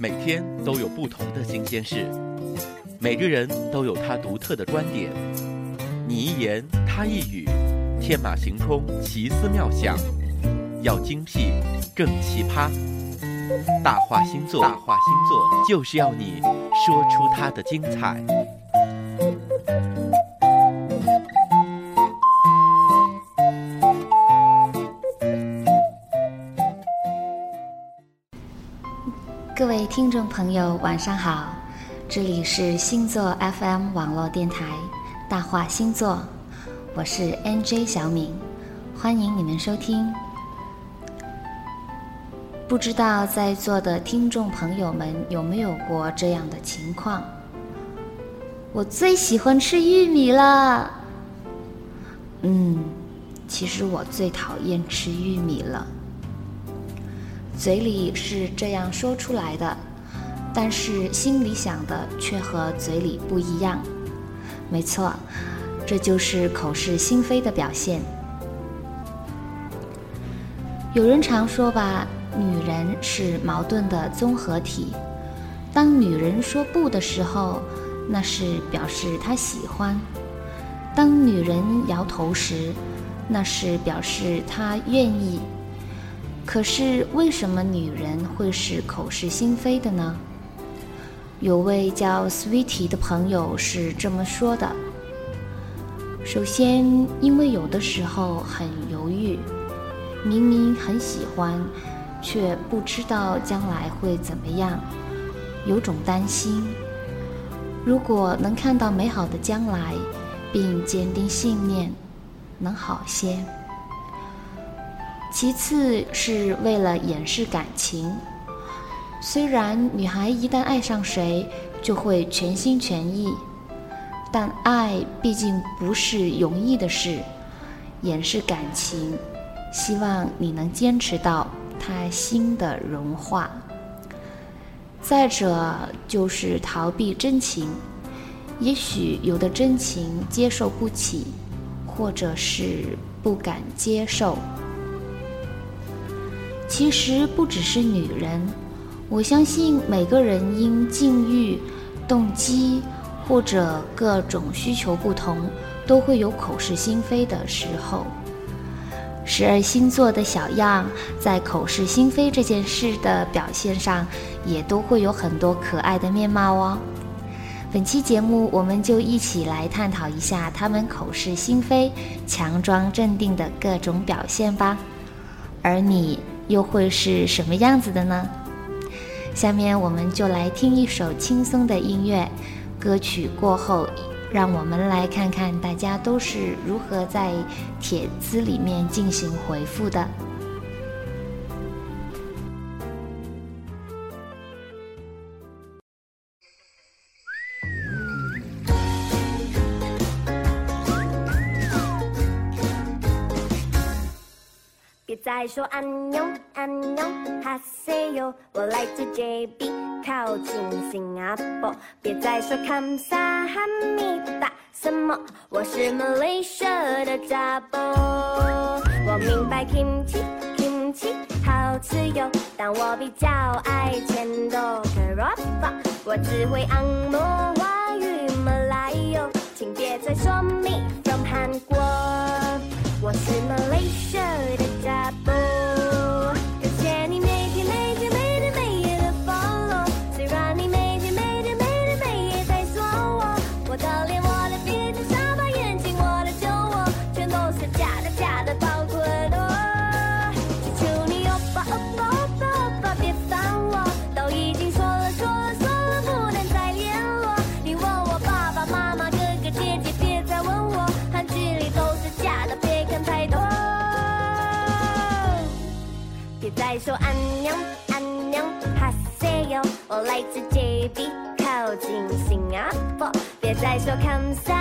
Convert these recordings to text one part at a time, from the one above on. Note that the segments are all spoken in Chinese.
每天都有不同的新鲜事，每个人都有他独特的观点。你一言，他一语，天马行空，奇思妙想，要精辟，更奇葩。大话星座，大话星座，就是要你说出它的精彩。听众朋友，晚上好，这里是星座 FM 网络电台《大话星座》，我是 NJ 小敏，欢迎你们收听。不知道在座的听众朋友们有没有过这样的情况？我最喜欢吃玉米了。嗯，其实我最讨厌吃玉米了。嘴里是这样说出来的，但是心里想的却和嘴里不一样。没错，这就是口是心非的表现。有人常说吧，女人是矛盾的综合体。当女人说不的时候，那是表示她喜欢；当女人摇头时，那是表示她愿意。可是，为什么女人会是口是心非的呢？有位叫 Sweetie 的朋友是这么说的：首先，因为有的时候很犹豫，明明很喜欢，却不知道将来会怎么样，有种担心。如果能看到美好的将来，并坚定信念，能好些。其次是为了掩饰感情。虽然女孩一旦爱上谁就会全心全意，但爱毕竟不是容易的事。掩饰感情，希望你能坚持到他心的融化。再者就是逃避真情，也许有的真情接受不起，或者是不敢接受。其实不只是女人，我相信每个人因境遇、动机或者各种需求不同，都会有口是心非的时候。十二星座的小样在口是心非这件事的表现上，也都会有很多可爱的面貌哦。本期节目，我们就一起来探讨一下他们口是心非、强装镇定的各种表现吧。而你。又会是什么样子的呢？下面我们就来听一首轻松的音乐，歌曲过后，让我们来看看大家都是如何在帖子里面进行回复的。再说安妞安妞哈西哟，我来自 JB，靠近新加坡。别再说康萨哈密达什么，我是 Malaysia 的扎波。我明白 kimchi kimchi 好吃哟，但我比较爱钱多 Kerapa。我只会按摩华语马来哟，请别再说 me from 韩国。我是 Malaysia 的。说别再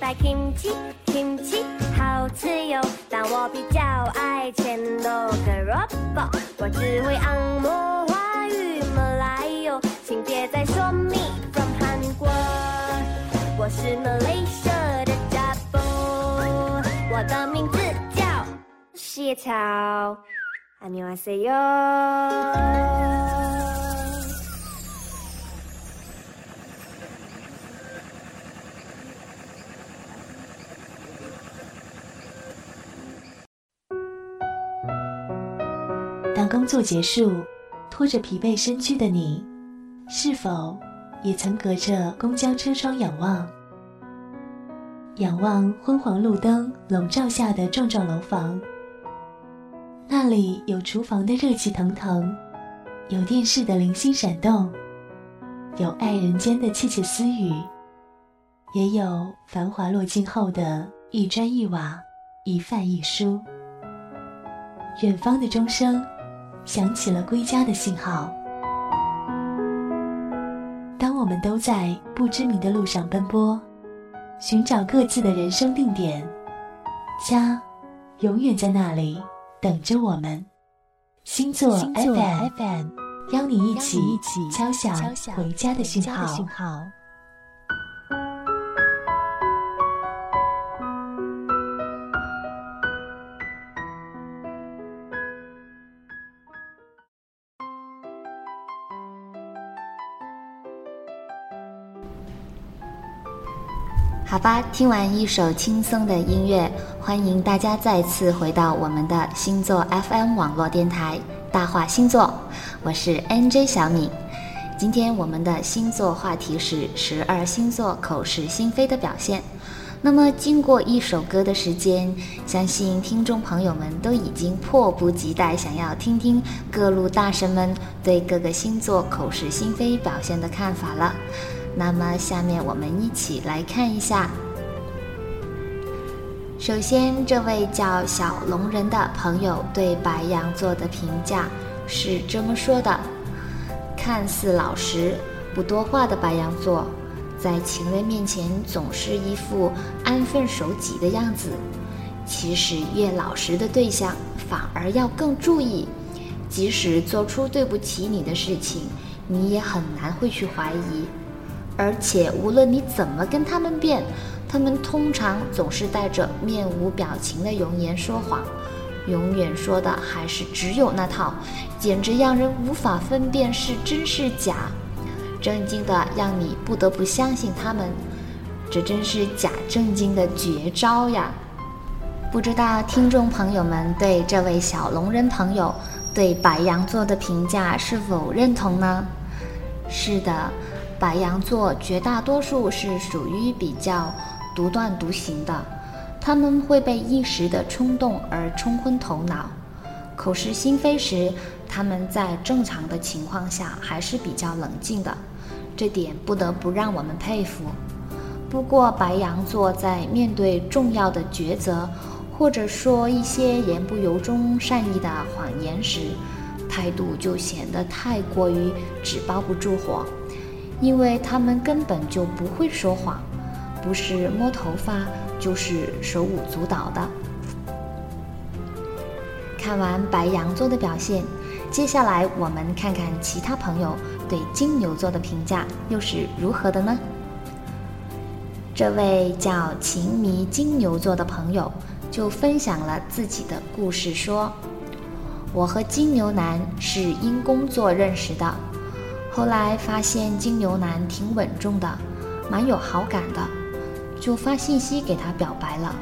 白 kimchi kimchi 好吃哟，但我比较爱千多个 robot，我只会按摩华语马来哟，请别再说 me from 韩国，我是 Malaysia 的 double，我的名字叫谢草，안녕하세요。 工作结束，拖着疲惫身躯的你，是否也曾隔着公交车窗仰望？仰望昏黄路灯笼罩下的幢幢楼房，那里有厨房的热气腾腾，有电视的零星闪动，有爱人间的窃窃私语，也有繁华落尽后的一砖一瓦、一饭一书。远方的钟声。响起了归家的信号。当我们都在不知名的路上奔波，寻找各自的人生定点，家永远在那里等着我们。星座 FM，邀你一起敲响回家的信号。好吧，听完一首轻松的音乐，欢迎大家再次回到我们的星座 FM 网络电台《大话星座》，我是 NJ 小敏。今天我们的星座话题是十二星座口是心非的表现。那么，经过一首歌的时间，相信听众朋友们都已经迫不及待想要听听各路大神们对各个星座口是心非表现的看法了。那么，下面我们一起来看一下。首先，这位叫小龙人的朋友对白羊座的评价是这么说的：看似老实、不多话的白羊座，在情人面前总是一副安分守己的样子。其实，越老实的对象反而要更注意，即使做出对不起你的事情，你也很难会去怀疑。而且，无论你怎么跟他们辩，他们通常总是带着面无表情的容颜说谎，永远说的还是只有那套，简直让人无法分辨是真是假，震惊的让你不得不相信他们。这真是假正经的绝招呀！不知道听众朋友们对这位小龙人朋友对白羊座的评价是否认同呢？是的。白羊座绝大多数是属于比较独断独行的，他们会被一时的冲动而冲昏头脑，口是心非时，他们在正常的情况下还是比较冷静的，这点不得不让我们佩服。不过，白羊座在面对重要的抉择，或者说一些言不由衷、善意的谎言时，态度就显得太过于纸包不住火。因为他们根本就不会说谎，不是摸头发就是手舞足蹈的。看完白羊座的表现，接下来我们看看其他朋友对金牛座的评价又是如何的呢？这位叫情迷金牛座的朋友就分享了自己的故事，说：“我和金牛男是因工作认识的。”后来发现金牛男挺稳重的，蛮有好感的，就发信息给他表白了，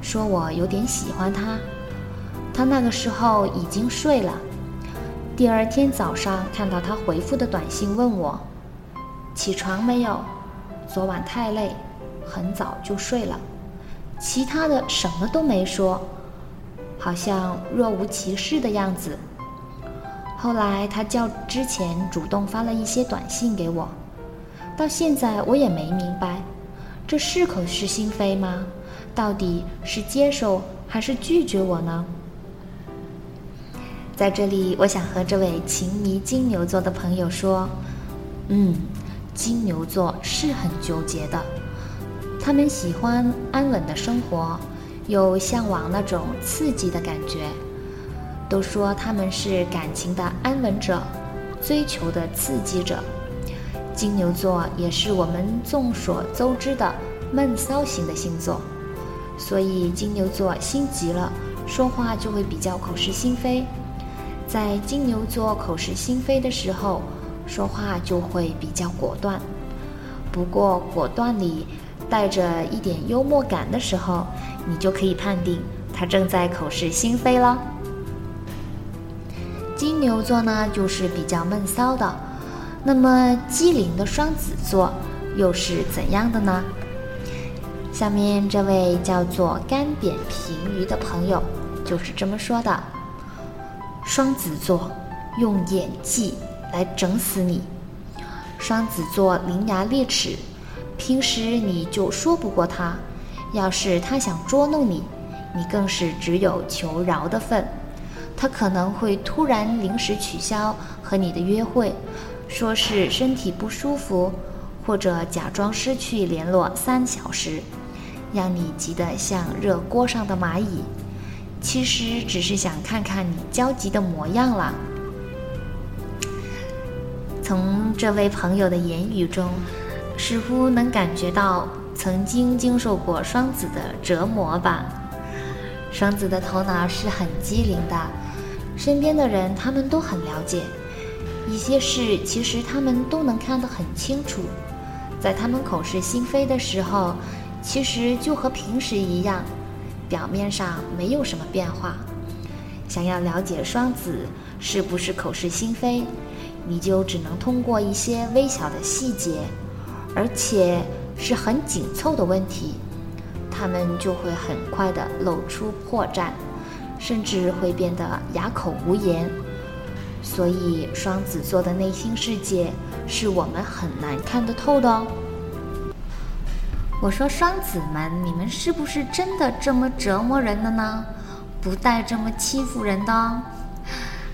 说我有点喜欢他。他那个时候已经睡了，第二天早上看到他回复的短信，问我起床没有？昨晚太累，很早就睡了。其他的什么都没说，好像若无其事的样子。后来他较之前主动发了一些短信给我，到现在我也没明白，这是口是心非吗？到底是接受还是拒绝我呢？在这里，我想和这位情迷金牛座的朋友说，嗯，金牛座是很纠结的，他们喜欢安稳的生活，又向往那种刺激的感觉。都说他们是感情的安稳者，追求的刺激者。金牛座也是我们众所周知的闷骚型的星座，所以金牛座心急了，说话就会比较口是心非。在金牛座口是心非的时候，说话就会比较果断。不过果断里带着一点幽默感的时候，你就可以判定他正在口是心非了。金牛座呢，就是比较闷骚的。那么机灵的双子座又是怎样的呢？下面这位叫做干扁平鱼的朋友就是这么说的：双子座用演技来整死你。双子座伶牙俐齿，平时你就说不过他，要是他想捉弄你，你更是只有求饶的份。他可能会突然临时取消和你的约会。说是身体不舒服，或者假装失去联络三小时，让你急得像热锅上的蚂蚁。其实只是想看看你焦急的模样了。从这位朋友的言语中，似乎能感觉到曾经经受过双子的折磨吧。双子的头脑是很机灵的，身边的人他们都很了解。一些事其实他们都能看得很清楚，在他们口是心非的时候，其实就和平时一样，表面上没有什么变化。想要了解双子是不是口是心非，你就只能通过一些微小的细节，而且是很紧凑的问题，他们就会很快的露出破绽，甚至会变得哑口无言。所以，双子座的内心世界是我们很难看得透的哦。我说，双子们，你们是不是真的这么折磨人的呢？不带这么欺负人的哦。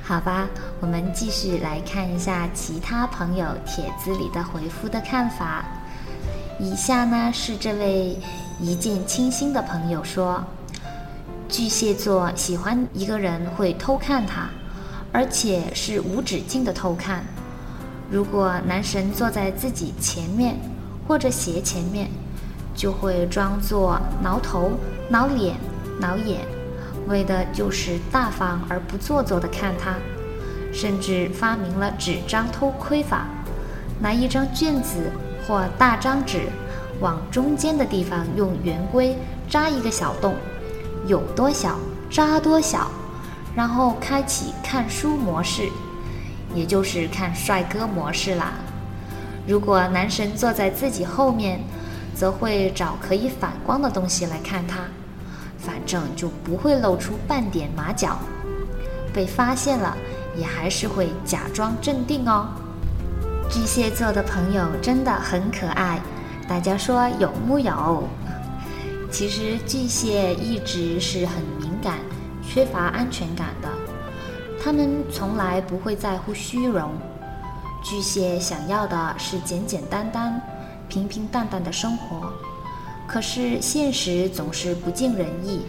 好吧，我们继续来看一下其他朋友帖子里的回复的看法。以下呢是这位一见倾心的朋友说：巨蟹座喜欢一个人会偷看他。而且是无止境的偷看。如果男神坐在自己前面或者斜前面，就会装作挠头、挠脸、挠眼，为的就是大方而不做作的看他。甚至发明了纸张偷窥法，拿一张卷子或大张纸，往中间的地方用圆规扎一个小洞，有多小扎多小。然后开启看书模式，也就是看帅哥模式啦。如果男神坐在自己后面，则会找可以反光的东西来看他，反正就不会露出半点马脚。被发现了，也还是会假装镇定哦。巨蟹座的朋友真的很可爱，大家说有木有？其实巨蟹一直是很敏感。缺乏安全感的，他们从来不会在乎虚荣。巨蟹想要的是简简单单、平平淡淡的生活，可是现实总是不尽人意。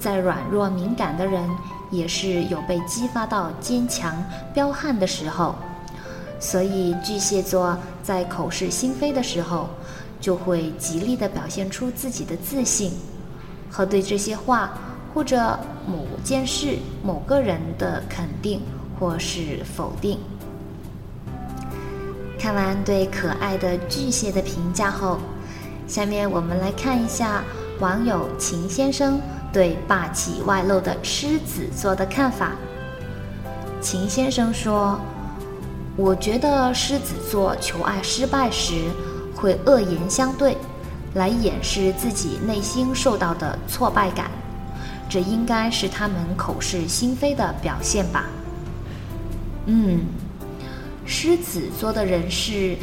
再软弱敏感的人，也是有被激发到坚强彪悍的时候。所以巨蟹座在口是心非的时候，就会极力地表现出自己的自信和对这些话。或者某件事、某个人的肯定或是否定。看完对可爱的巨蟹的评价后，下面我们来看一下网友秦先生对霸气外露的狮子座的看法。秦先生说：“我觉得狮子座求爱失败时会恶言相对，来掩饰自己内心受到的挫败感。”这应该是他们口是心非的表现吧。嗯，狮子座的人士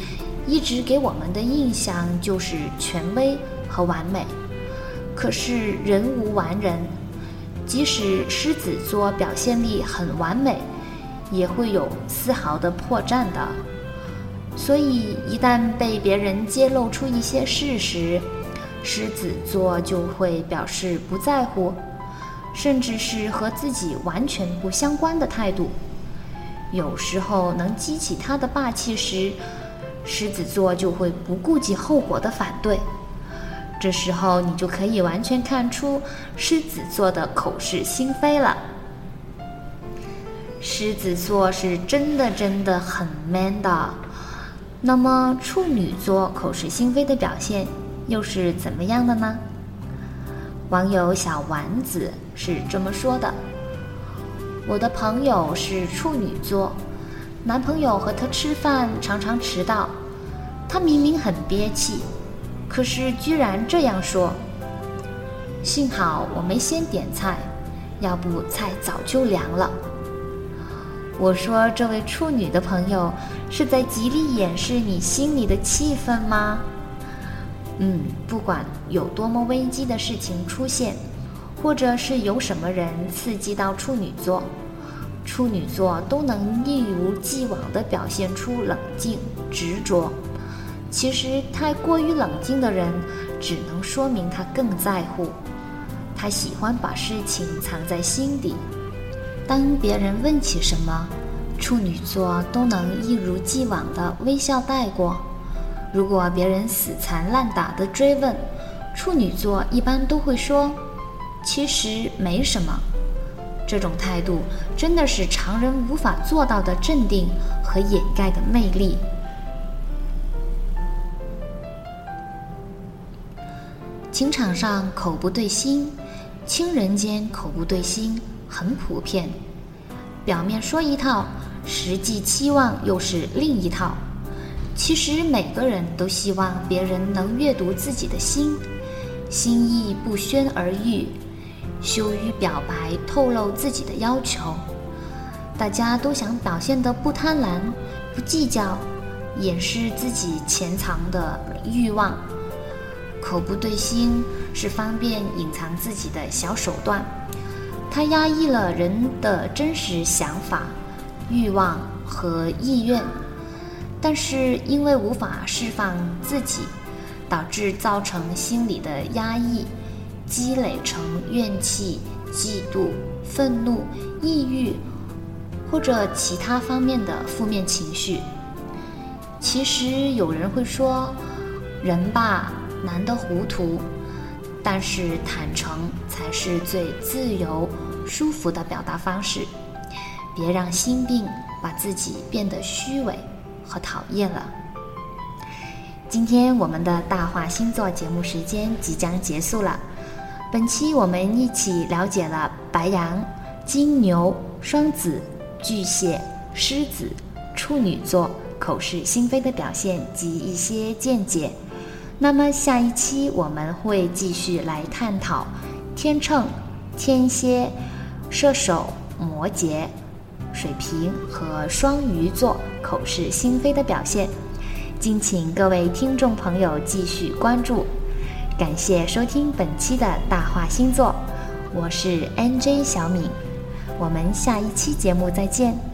一直给我们的印象就是权威和完美。可是人无完人，即使狮子座表现力很完美，也会有丝毫的破绽的。所以一旦被别人揭露出一些事实，狮子座就会表示不在乎，甚至是和自己完全不相关的态度。有时候能激起他的霸气时，狮子座就会不顾及后果的反对。这时候你就可以完全看出狮子座的口是心非了。狮子座是真的真的很 man 的。那么处女座口是心非的表现又是怎么样的呢？网友小丸子是这么说的：“我的朋友是处女座，男朋友和她吃饭常常迟到，她明明很憋气，可是居然这样说。幸好我没先点菜，要不菜早就凉了。”我说：“这位处女的朋友是在极力掩饰你心里的气愤吗？”嗯，不管有多么危机的事情出现，或者是有什么人刺激到处女座，处女座都能一如既往地表现出冷静执着。其实，太过于冷静的人，只能说明他更在乎，他喜欢把事情藏在心底。当别人问起什么，处女座都能一如既往的微笑带过。如果别人死缠烂打的追问，处女座一般都会说：“其实没什么。”这种态度真的是常人无法做到的镇定和掩盖的魅力。情场上口不对心，亲人间口不对心。很普遍，表面说一套，实际期望又是另一套。其实每个人都希望别人能阅读自己的心，心意不宣而喻，羞于表白透露自己的要求。大家都想表现得不贪婪、不计较，掩饰自己潜藏的欲望。口不对心是方便隐藏自己的小手段。它压抑了人的真实想法、欲望和意愿，但是因为无法释放自己，导致造成心理的压抑，积累成怨气、嫉妒、愤怒、抑郁或者其他方面的负面情绪。其实有人会说，人吧难得糊涂。但是坦诚才是最自由、舒服的表达方式。别让心病把自己变得虚伪和讨厌了。今天我们的大话星座节目时间即将结束了。本期我们一起了解了白羊、金牛、双子、巨蟹、狮子、处女座口是心非的表现及一些见解。那么下一期我们会继续来探讨天秤、天蝎、射手、摩羯、水瓶和双鱼座口是心非的表现，敬请各位听众朋友继续关注。感谢收听本期的大话星座，我是 NJ 小敏，我们下一期节目再见。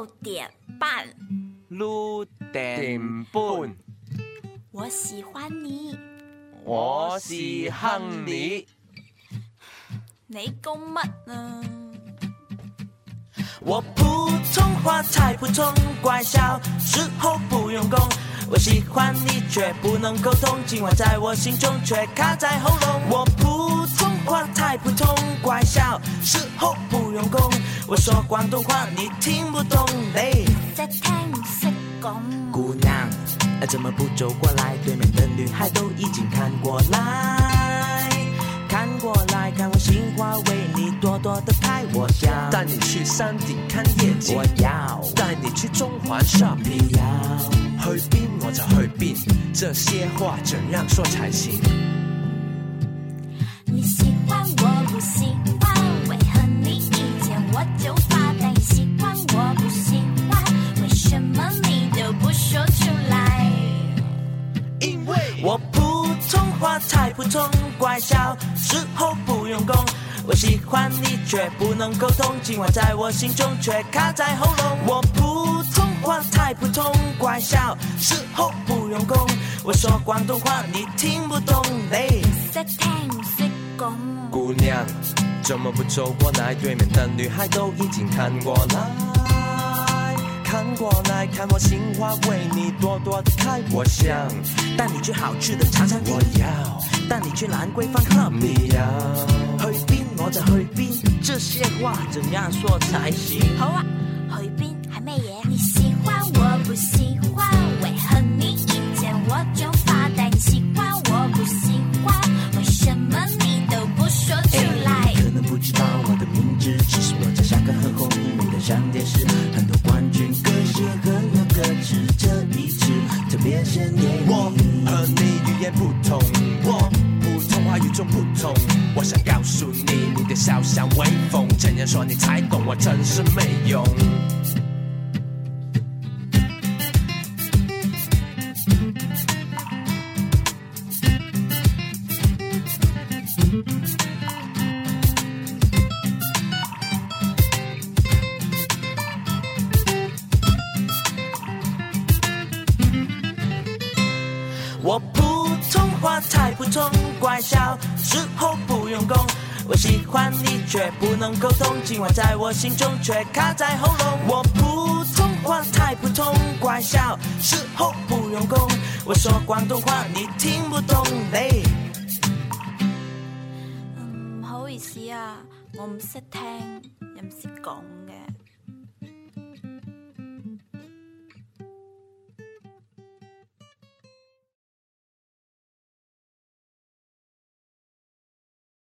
六点半，六点半，我喜欢你，我喜欢你。你講乜啊？我普通话太普通，怪小時候不用功。我喜欢你却不能沟通，今晚在我心中却卡在喉咙。我普通话太普通，怪小時候不用功。我说广东话你听不懂嘞。姑娘，怎么不走过来？对面的女孩都已经看过来，看过来，看我心花为你朵朵的开。我要带你去山顶看夜景，我要带你去中环 shopping，你要去边我就去边，这些话怎样说才行？你喜欢我不喜歡，為何你一見我就发呆？你喜歡我不喜欢，为什么你都不说出来？因为我普通话太普通，怪小时候不用功。我喜欢你却不能沟通，今晚在我心中却卡在喉咙。我普通话太普通，怪笑时候不用功。我说广东话你听不懂嘞。識聽唔識講喎。姑娘，怎么不走过来？对面的女孩都已经看过来，看过来，看我心花为你朵朵的開。我想带你去好吃的茶餐廳我，要，带你去兰桂坊喝你。要。去邊我就去邊，這些话怎样说才行？好啊，普通，怪笑時候不用功。我喜欢你却不能沟通，今晚在我心中却卡在喉咙。我普通话太普通，怪笑时候不用功。我说广东话你听不懂嘞。嗯唔好意思啊，我唔識聽又唔識講嘅。